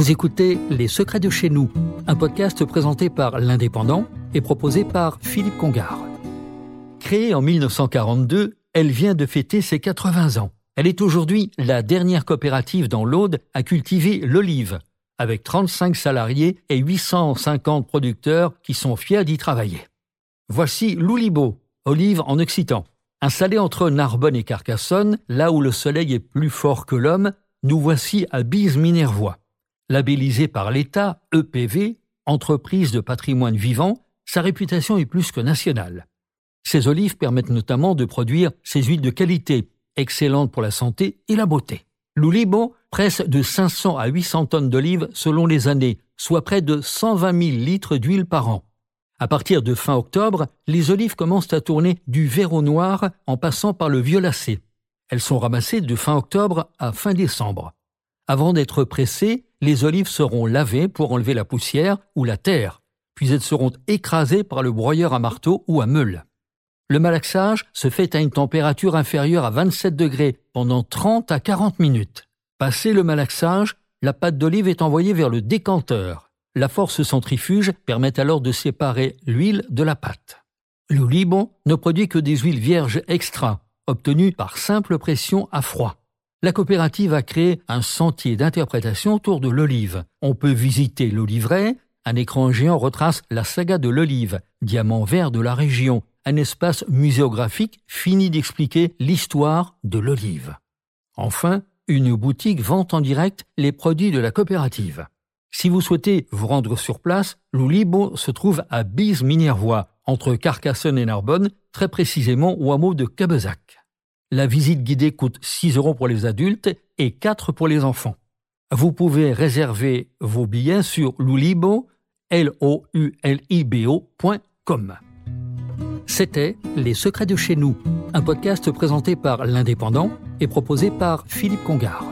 Vous écoutez Les Secrets de chez nous, un podcast présenté par l'Indépendant et proposé par Philippe Congar. Créée en 1942, elle vient de fêter ses 80 ans. Elle est aujourd'hui la dernière coopérative dans l'Aude à cultiver l'olive, avec 35 salariés et 850 producteurs qui sont fiers d'y travailler. Voici l'Oulibo, olive en occitan. Installée entre Narbonne et Carcassonne, là où le soleil est plus fort que l'homme, nous voici à Bise-Minervois. Labellisée par l'État, EPV, entreprise de patrimoine vivant, sa réputation est plus que nationale. Ces olives permettent notamment de produire ces huiles de qualité, excellentes pour la santé et la beauté. L'Oulibo presse de 500 à 800 tonnes d'olives selon les années, soit près de 120 000 litres d'huile par an. À partir de fin octobre, les olives commencent à tourner du vert au noir en passant par le violacé. Elles sont ramassées de fin octobre à fin décembre. Avant d'être pressées, les olives seront lavées pour enlever la poussière ou la terre, puis elles seront écrasées par le broyeur à marteau ou à meule. Le malaxage se fait à une température inférieure à 27 degrés pendant 30 à 40 minutes. Passé le malaxage, la pâte d'olive est envoyée vers le décanteur. La force centrifuge permet alors de séparer l'huile de la pâte. Le Liban ne produit que des huiles vierges extra, obtenues par simple pression à froid. La coopérative a créé un sentier d'interprétation autour de l'olive. On peut visiter l'oliveraie, un écran géant retrace la saga de l'olive, diamant vert de la région, un espace muséographique fini d'expliquer l'histoire de l'olive. Enfin, une boutique vend en direct les produits de la coopérative. Si vous souhaitez vous rendre sur place, l'Oulibo se trouve à Bise-Minervois, entre Carcassonne et Narbonne, très précisément au hameau de Cabezac. La visite guidée coûte 6 euros pour les adultes et 4 pour les enfants. Vous pouvez réserver vos billets sur loulibo, C'était Les Secrets de chez nous, un podcast présenté par l'Indépendant et proposé par Philippe Congar.